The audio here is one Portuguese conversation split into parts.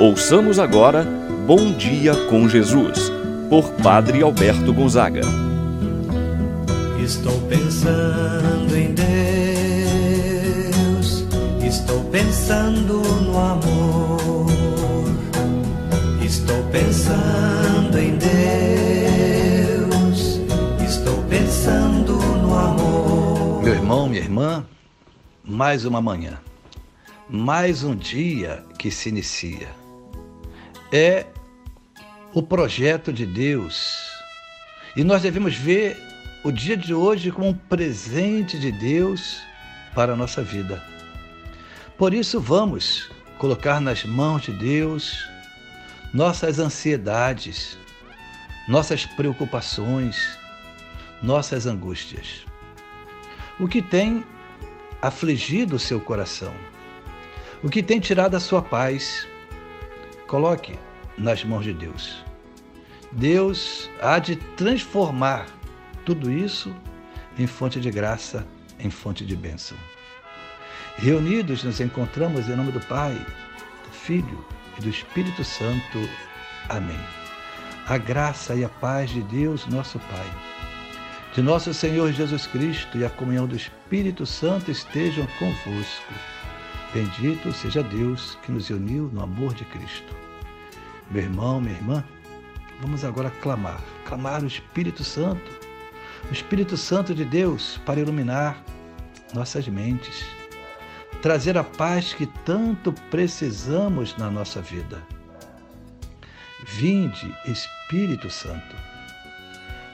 Ouçamos agora Bom Dia com Jesus, por Padre Alberto Gonzaga. Estou pensando em Deus, estou pensando no amor, estou pensando em Deus, estou pensando no amor. Meu irmão, minha irmã, mais uma manhã, mais um dia que se inicia. É o projeto de Deus e nós devemos ver o dia de hoje como um presente de Deus para a nossa vida. Por isso, vamos colocar nas mãos de Deus nossas ansiedades, nossas preocupações, nossas angústias. O que tem afligido o seu coração? O que tem tirado a sua paz? Coloque nas mãos de Deus. Deus há de transformar tudo isso em fonte de graça, em fonte de bênção. Reunidos nos encontramos em nome do Pai, do Filho e do Espírito Santo. Amém. A graça e a paz de Deus, nosso Pai, de nosso Senhor Jesus Cristo e a comunhão do Espírito Santo estejam convosco. Bendito seja Deus que nos uniu no amor de Cristo. Meu irmão, minha irmã, vamos agora clamar, clamar o Espírito Santo o Espírito Santo de Deus para iluminar nossas mentes, trazer a paz que tanto precisamos na nossa vida. Vinde, Espírito Santo,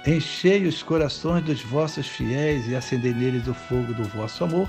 enchei os corações dos vossos fiéis e acendei neles o fogo do vosso amor.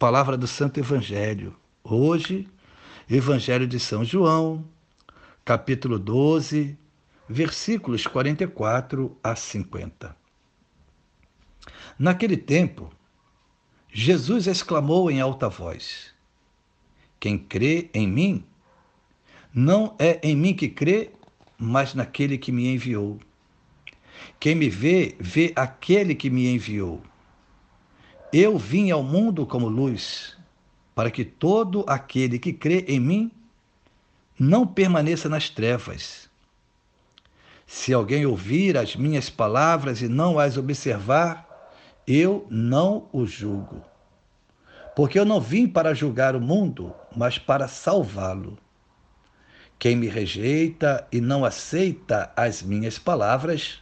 palavra do Santo Evangelho. Hoje, Evangelho de São João, capítulo 12, versículos 44 a 50. Naquele tempo, Jesus exclamou em alta voz: Quem crê em mim, não é em mim que crê, mas naquele que me enviou. Quem me vê, vê aquele que me enviou. Eu vim ao mundo como luz, para que todo aquele que crê em mim não permaneça nas trevas. Se alguém ouvir as minhas palavras e não as observar, eu não o julgo. Porque eu não vim para julgar o mundo, mas para salvá-lo. Quem me rejeita e não aceita as minhas palavras,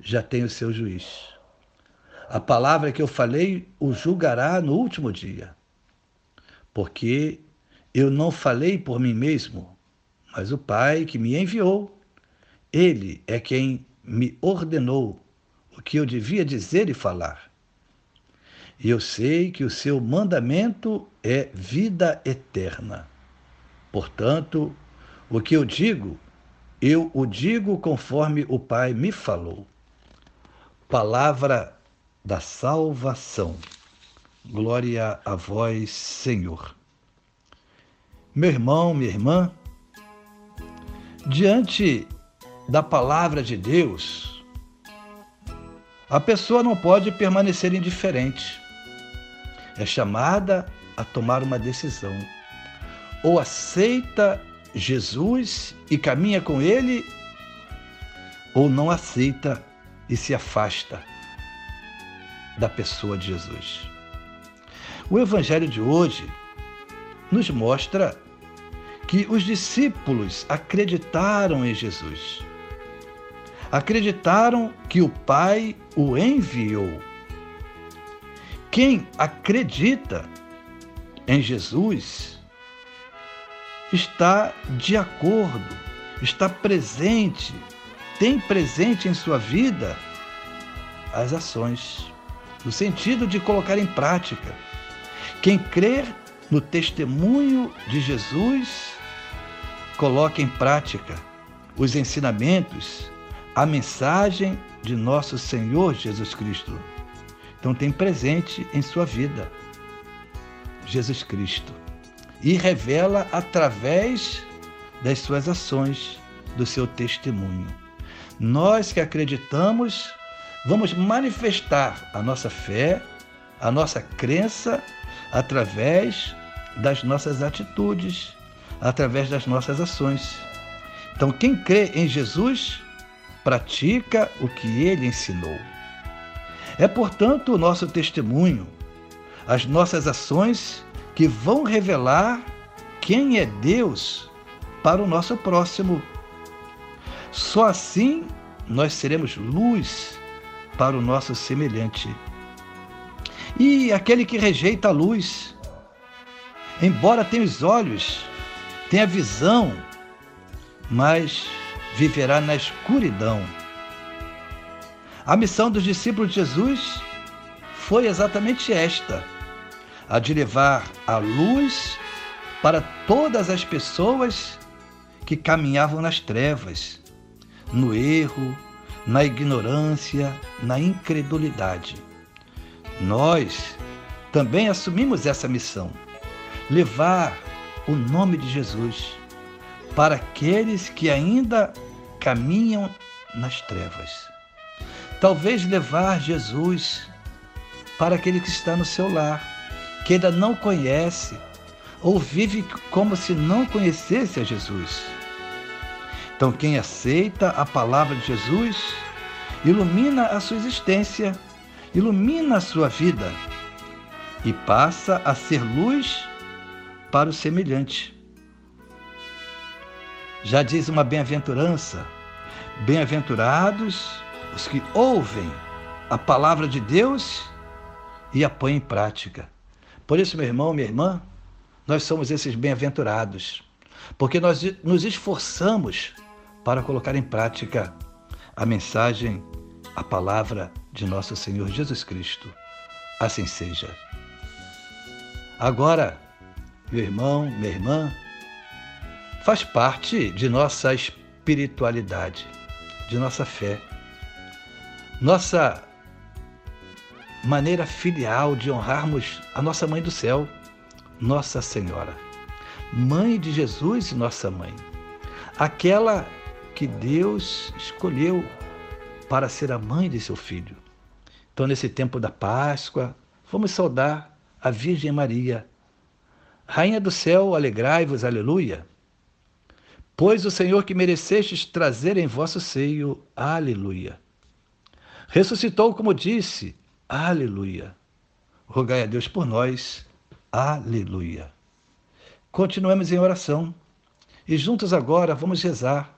já tem o seu juiz. A palavra que eu falei o julgará no último dia. Porque eu não falei por mim mesmo, mas o Pai que me enviou ele é quem me ordenou o que eu devia dizer e falar. E eu sei que o seu mandamento é vida eterna. Portanto, o que eu digo, eu o digo conforme o Pai me falou. Palavra da salvação. Glória a vós, Senhor. Meu irmão, minha irmã, diante da palavra de Deus, a pessoa não pode permanecer indiferente. É chamada a tomar uma decisão. Ou aceita Jesus e caminha com ele, ou não aceita e se afasta da pessoa de Jesus. O Evangelho de hoje nos mostra que os discípulos acreditaram em Jesus acreditaram que o Pai o enviou. Quem acredita em Jesus está de acordo, está presente, tem presente em sua vida as ações, no sentido de colocar em prática. Quem crer no testemunho de Jesus coloque em prática os ensinamentos, a mensagem de nosso Senhor Jesus Cristo. Então tem presente em sua vida Jesus Cristo e revela através das suas ações, do seu testemunho. Nós que acreditamos, vamos manifestar a nossa fé, a nossa crença através das nossas atitudes, através das nossas ações. Então, quem crê em Jesus, pratica o que ele ensinou. É, portanto, o nosso testemunho, as nossas ações que vão revelar quem é Deus para o nosso próximo. Só assim nós seremos luz para o nosso semelhante. E aquele que rejeita a luz, embora tenha os olhos, tenha visão, mas viverá na escuridão. A missão dos discípulos de Jesus foi exatamente esta a de levar a luz para todas as pessoas que caminhavam nas trevas, no erro, na ignorância, na incredulidade. Nós também assumimos essa missão, levar o nome de Jesus para aqueles que ainda caminham nas trevas. Talvez levar Jesus para aquele que está no seu lar que ainda não conhece ou vive como se não conhecesse a Jesus. Então, quem aceita a palavra de Jesus ilumina a sua existência, ilumina a sua vida e passa a ser luz para o semelhante. Já diz uma bem-aventurança: bem-aventurados os que ouvem a palavra de Deus e a põem em prática. Por isso, meu irmão, minha irmã, nós somos esses bem-aventurados, porque nós nos esforçamos para colocar em prática a mensagem, a palavra de nosso Senhor Jesus Cristo. Assim seja. Agora, meu irmão, minha irmã, faz parte de nossa espiritualidade, de nossa fé. Nossa maneira filial de honrarmos a nossa Mãe do Céu, Nossa Senhora, Mãe de Jesus e nossa Mãe, aquela que Deus escolheu para ser a mãe de seu filho. Então, nesse tempo da Páscoa, vamos saudar a Virgem Maria. Rainha do céu, alegrai-vos, aleluia. Pois o Senhor que merecestes trazer em vosso seio, aleluia. Ressuscitou, como disse, Aleluia. Rogai a Deus por nós. Aleluia. Continuemos em oração e juntos agora vamos rezar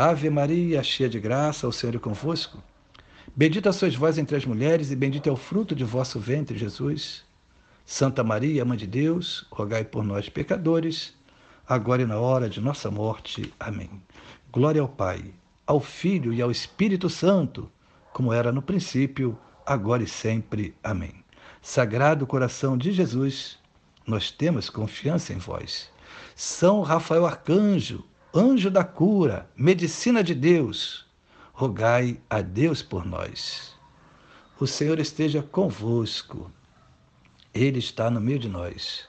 Ave Maria, cheia de graça, o Senhor é convosco. Bendita sois vós entre as mulheres, e bendito é o fruto de vosso ventre, Jesus. Santa Maria, Mãe de Deus, rogai por nós, pecadores, agora e na hora de nossa morte. Amém. Glória ao Pai, ao Filho e ao Espírito Santo, como era no princípio, agora e sempre. Amém. Sagrado coração de Jesus, nós temos confiança em vós. São Rafael Arcanjo, anjo da cura, medicina de Deus, rogai a Deus por nós. O Senhor esteja convosco, Ele está no meio de nós.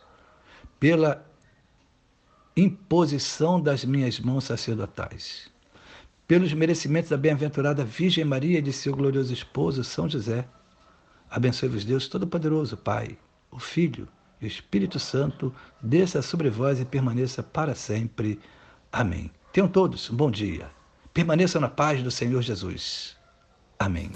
Pela imposição das minhas mãos sacerdotais pelos merecimentos da bem-aventurada Virgem Maria e de seu glorioso esposo São José. Abençoe-vos Deus Todo-Poderoso, Pai, o Filho e o Espírito Santo, desça sobre vós e permaneça para sempre. Amém. Tenham todos um bom dia. Permaneçam na paz do Senhor Jesus. Amém.